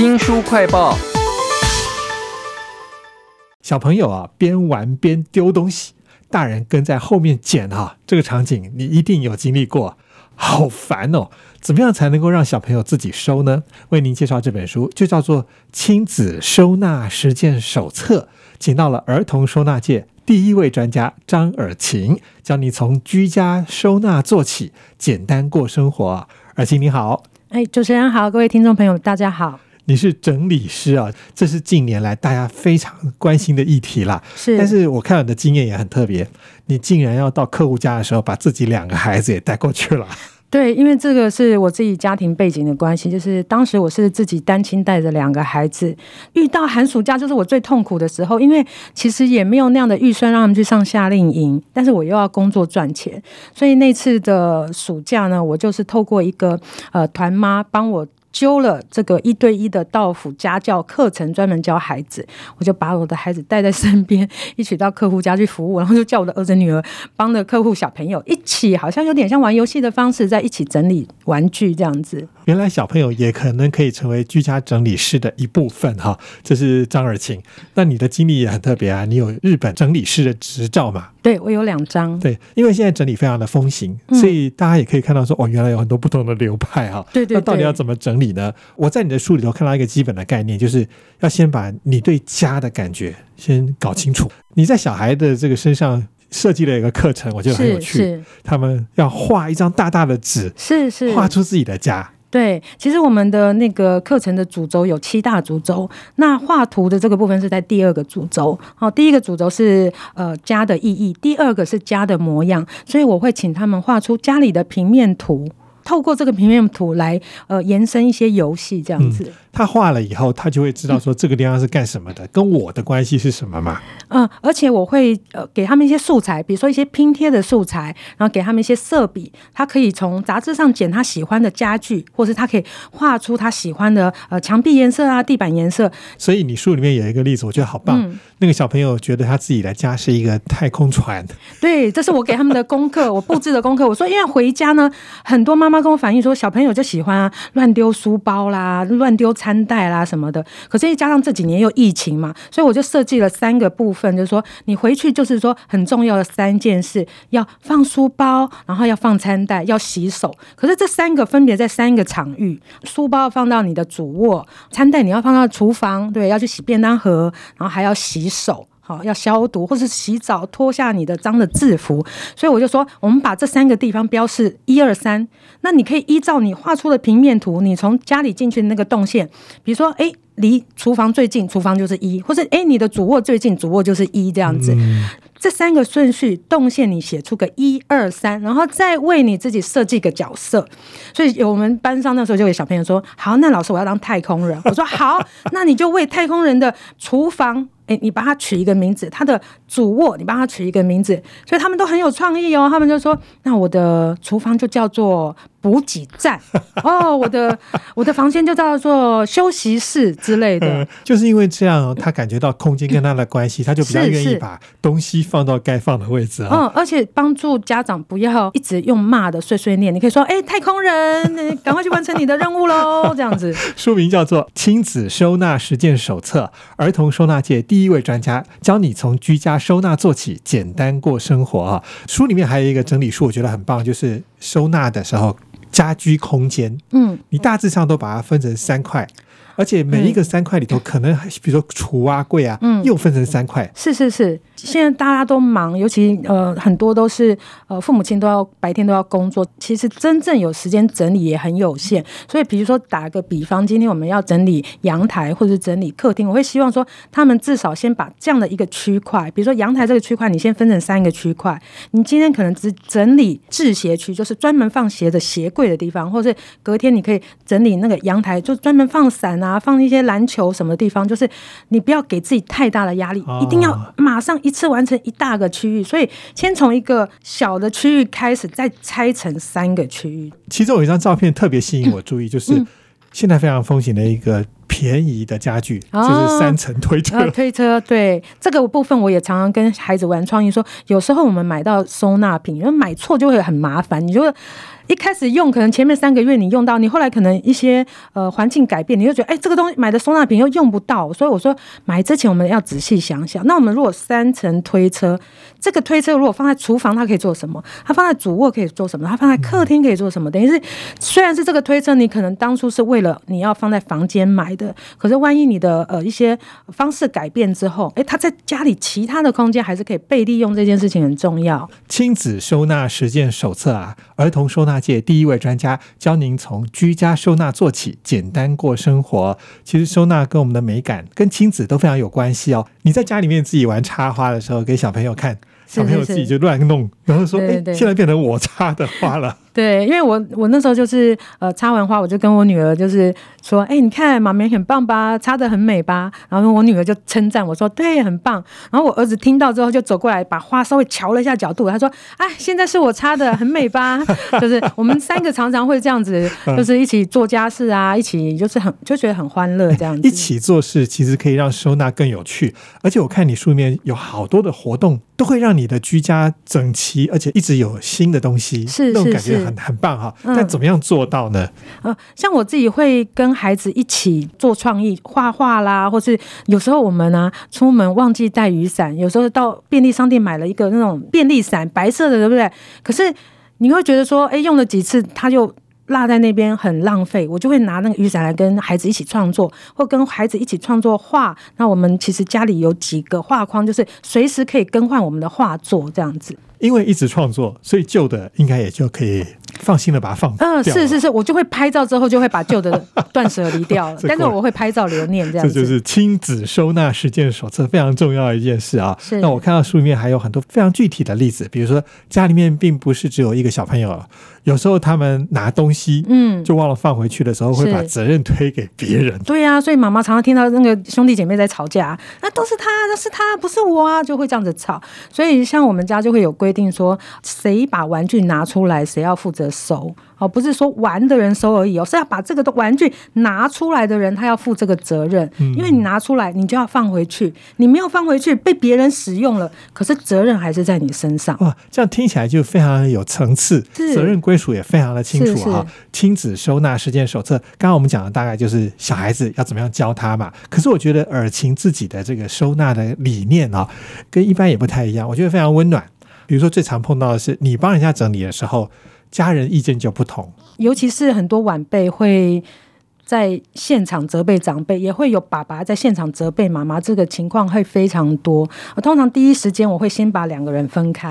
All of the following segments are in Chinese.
新书快报。小朋友啊，边玩边丢东西，大人跟在后面捡啊，这个场景你一定有经历过，好烦哦！怎么样才能够让小朋友自己收呢？为您介绍这本书，就叫做《亲子收纳实践手册》，请到了儿童收纳界第一位专家张尔晴，教你从居家收纳做起，简单过生活。尔晴你好，哎，主持人好，各位听众朋友大家好。你是整理师啊，这是近年来大家非常关心的议题啦。是，但是我看到你的经验也很特别，你竟然要到客户家的时候，把自己两个孩子也带过去了。对，因为这个是我自己家庭背景的关系，就是当时我是自己单亲带着两个孩子，遇到寒暑假就是我最痛苦的时候，因为其实也没有那样的预算让他们去上夏令营，但是我又要工作赚钱，所以那次的暑假呢，我就是透过一个呃团妈帮我。揪了这个一对一的道府家教课程，专门教孩子，我就把我的孩子带在身边，一起到客户家去服务，然后就叫我的儿子女儿帮着客户小朋友一起，好像有点像玩游戏的方式，在一起整理玩具这样子。原来小朋友也可能可以成为居家整理师的一部分哈，这是张尔晴。那你的经历也很特别啊，你有日本整理师的执照嘛？对，我有两张。对，因为现在整理非常的风行，所以大家也可以看到说，哦，原来有很多不同的流派哈。对对。那到底要怎么整理呢？我在你的书里头看到一个基本的概念，就是要先把你对家的感觉先搞清楚。你在小孩的这个身上设计了一个课程，我觉得很有趣。他们要画一张大大的纸，是是，画出自己的家。对，其实我们的那个课程的主轴有七大主轴，那画图的这个部分是在第二个主轴。好，第一个主轴是呃家的意义，第二个是家的模样，所以我会请他们画出家里的平面图。透过这个平面图来呃延伸一些游戏这样子，他画了以后，他就会知道说这个地方是干什么的，跟我的关系是什么嘛？嗯，而且我会呃给他们一些素材，比如说一些拼贴的素材，然后给他们一些色笔，他可以从杂志上剪他喜欢的家具，或是他可以画出他喜欢的呃墙壁颜色啊、地板颜色。所以你书里面有一个例子，我觉得好棒。那个小朋友觉得他自己的家是一个太空船。对，这是我给他们的功课，我布置的功课。我说，因为回家呢，很多妈妈跟我反映说，小朋友就喜欢啊乱丢书包啦、乱丢餐袋啦什么的。可是加上这几年又疫情嘛，所以我就设计了三个部分，就是说你回去就是说很重要的三件事：要放书包，然后要放餐袋，要洗手。可是这三个分别在三个场域：书包放到你的主卧，餐袋你要放到厨房，对，要去洗便当盒，然后还要洗。手好要消毒，或是洗澡脱下你的脏的制服，所以我就说，我们把这三个地方标示一二三。那你可以依照你画出的平面图，你从家里进去的那个动线，比如说，哎，离厨房最近，厨房就是一，或者哎，你的主卧最近，主卧就是一这样子。这三个顺序动线，你写出个一二三，然后再为你自己设计个角色。所以我们班上那时候就有小朋友说：“好，那老师我要当太空人。”我说：“好，那你就为太空人的厨房。”哎，你帮他取一个名字，他的主卧你帮他取一个名字，所以他们都很有创意哦。他们就说：“那我的厨房就叫做补给站 哦，我的我的房间就叫做休息室之类的。”就是因为这样，他感觉到空间跟他的关系，他就比较愿意把东西放到该放的位置啊。嗯，而且帮助家长不要一直用骂的碎碎念，你可以说：“哎，太空人，赶快去完成你的任务喽！”这样子。书名叫做《亲子收纳实践手册》，儿童收纳界第。第一位专家教你从居家收纳做起，简单过生活啊！书里面还有一个整理书，我觉得很棒，就是收纳的时候家居空间。嗯，你大致上都把它分成三块。而且每一个三块里头，可能比如说橱啊、柜啊，嗯，又分成三块。是是是，现在大家都忙，尤其呃很多都是呃父母亲都要白天都要工作，其实真正有时间整理也很有限。所以比如说打个比方，今天我们要整理阳台或者整理客厅，我会希望说他们至少先把这样的一个区块，比如说阳台这个区块，你先分成三个区块。你今天可能只整理制鞋区，就是专门放鞋的鞋柜的地方，或者隔天你可以整理那个阳台，就专门放伞啊。啊，放一些篮球什么地方，就是你不要给自己太大的压力，一定要马上一次完成一大个区域。所以先从一个小的区域开始，再拆成三个区域。其中有一张照片特别吸引我注意，就是现在非常风行的一个便宜的家具，就是三层推车。推车对这个部分，我也常常跟孩子玩创意，说有时候我们买到收纳品，因为买错就会很麻烦。你就一开始用，可能前面三个月你用到，你后来可能一些呃环境改变，你就觉得哎，这个东西买的收纳瓶又用不到，所以我说买之前我们要仔细想想。那我们如果三层推车，这个推车如果放在厨房，它可以做什么？它放在主卧可以做什么？它放在客厅可以做什么？等于是虽然是这个推车，你可能当初是为了你要放在房间买的，可是万一你的呃一些方式改变之后，哎，它在家里其他的空间还是可以被利用，这件事情很重要。亲子收纳实践手册啊，儿童收纳界第一位专家教您从居家收纳做起，简单过生活。其实收纳跟我们的美感、跟亲子都非常有关系哦。你在家里面自己玩插花的时候，给小朋友看。小朋友自己就乱弄，然后说：“哎，现在变成我插的花了。”对，因为我我那时候就是呃插完花，我就跟我女儿就是说：“哎，你看妈咪很棒吧，插的很美吧？”然后我女儿就称赞我说：“对，很棒。”然后我儿子听到之后就走过来，把花稍微瞧了一下角度，他说：“哎，现在是我插的，很美吧？” 就是我们三个常常会这样子，就是一起做家事啊，一起就是很就觉得很欢乐这样子。一起做事其实可以让收纳更有趣，而且我看你书里面有好多的活动。都会让你的居家整齐，而且一直有新的东西，是那种感觉很很棒哈。但怎么样做到呢？呃，像我自己会跟孩子一起做创意，画画啦，或是有时候我们呢出门忘记带雨伞，有时候到便利商店买了一个那种便利伞，白色的，对不对？可是你会觉得说，哎，用了几次它就。落在那边很浪费，我就会拿那个雨伞来跟孩子一起创作，或跟孩子一起创作画。那我们其实家里有几个画框，就是随时可以更换我们的画作这样子。因为一直创作，所以旧的应该也就可以放心的把它放。嗯，是是是，我就会拍照之后就会把旧的断舍离掉了，但是我会拍照留念这样。这就是亲子收纳实践手册非常重要的一件事啊。是。那我看到书里面还有很多非常具体的例子，比如说家里面并不是只有一个小朋友，有时候他们拿东西，嗯，就忘了放回去的时候，会把责任推给别人。对呀，所以妈妈常常听到那个兄弟姐妹在吵架，那都是他，都是他，不是我啊，就会这样子吵。所以像我们家就会有规。规定说，谁把玩具拿出来，谁要负责收。哦，不是说玩的人收而已哦，是要把这个的玩具拿出来的人，他要负这个责任。嗯，因为你拿出来，你就要放回去，你没有放回去，被别人使用了，可是责任还是在你身上。哇，这样听起来就非常有层次，责任归属也非常的清楚啊。亲子收纳实践手册，刚刚我们讲的大概就是小孩子要怎么样教他嘛。可是我觉得尔晴自己的这个收纳的理念啊，跟一般也不太一样，我觉得非常温暖。比如说，最常碰到的是你帮人家整理的时候，家人意见就不同。尤其是很多晚辈会在现场责备长辈，也会有爸爸在现场责备妈妈，这个情况会非常多。我通常第一时间我会先把两个人分开，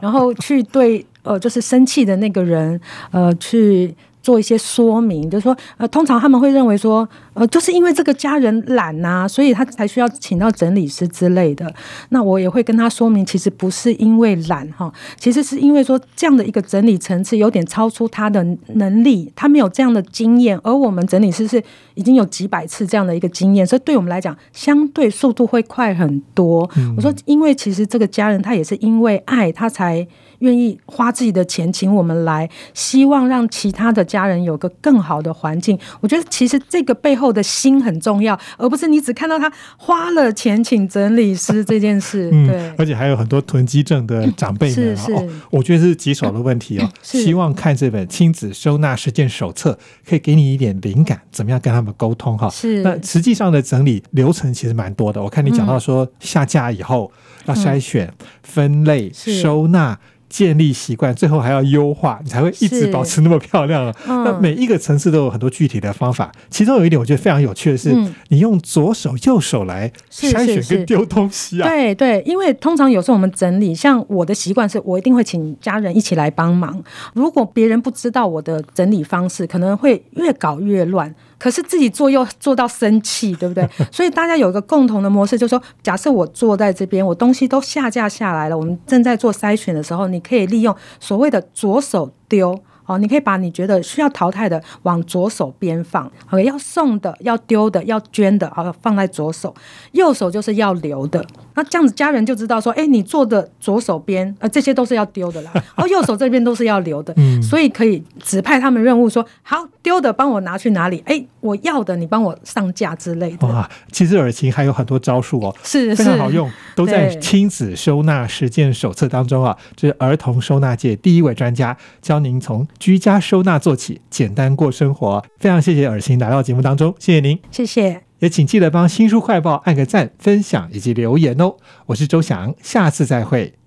然后去对呃，就是生气的那个人呃去。做一些说明，就是说，呃，通常他们会认为说，呃，就是因为这个家人懒呐，所以他才需要请到整理师之类的。那我也会跟他说明，其实不是因为懒哈，其实是因为说这样的一个整理层次有点超出他的能力，他没有这样的经验，而我们整理师是已经有几百次这样的一个经验，所以对我们来讲，相对速度会快很多。我说，因为其实这个家人他也是因为爱他才。愿意花自己的钱请我们来，希望让其他的家人有个更好的环境。我觉得其实这个背后的心很重要，而不是你只看到他花了钱请整理师这件事。对，而且还有很多囤积症的 长辈们哦，我觉得是棘手的问题哦。希望看这本亲子收纳实践手册，可以给你一点灵感，怎么样跟他们沟通哈。是，那实际上的整理流程其实蛮多的。我看你讲到说下架以后要筛选、分类、收纳。建立习惯，最后还要优化，你才会一直保持那么漂亮。那每一个层次都有很多具体的方法。其中有一点我觉得非常有趣的是，你用左手、右手来筛选跟丢东西啊。对对，因为通常有时候我们整理，像我的习惯是我一定会请家人一起来帮忙。如果别人不知道我的整理方式，可能会越搞越乱。可是自己做又做到生气，对不对？所以大家有一个共同的模式，就是说，假设我坐在这边，我东西都下架下来了，我们正在做筛选的时候，你可以利用所谓的左手丢，哦，你可以把你觉得需要淘汰的往左手边放，OK，要送的、要丢的、要捐的，好放在左手，右手就是要留的。那这样子家人就知道说，哎，你做的左手边，呃，这些都是要丢的啦，哦，右手这边都是要留的，嗯。所以可以指派他们任务说，好，丢的帮我拿去哪里？哎，我要的你帮我上架之类的，哇，其实耳琴还有很多招数哦，是是。非常好用，都在亲子收纳实践手册当中啊。这是儿童收纳界第一位专家，教您从居家收纳做起，简单过生活。非常谢谢尔欣来到节目当中，谢谢您。谢谢。也请记得帮新书快报按个赞、分享以及留言哦。我是周翔，下次再会。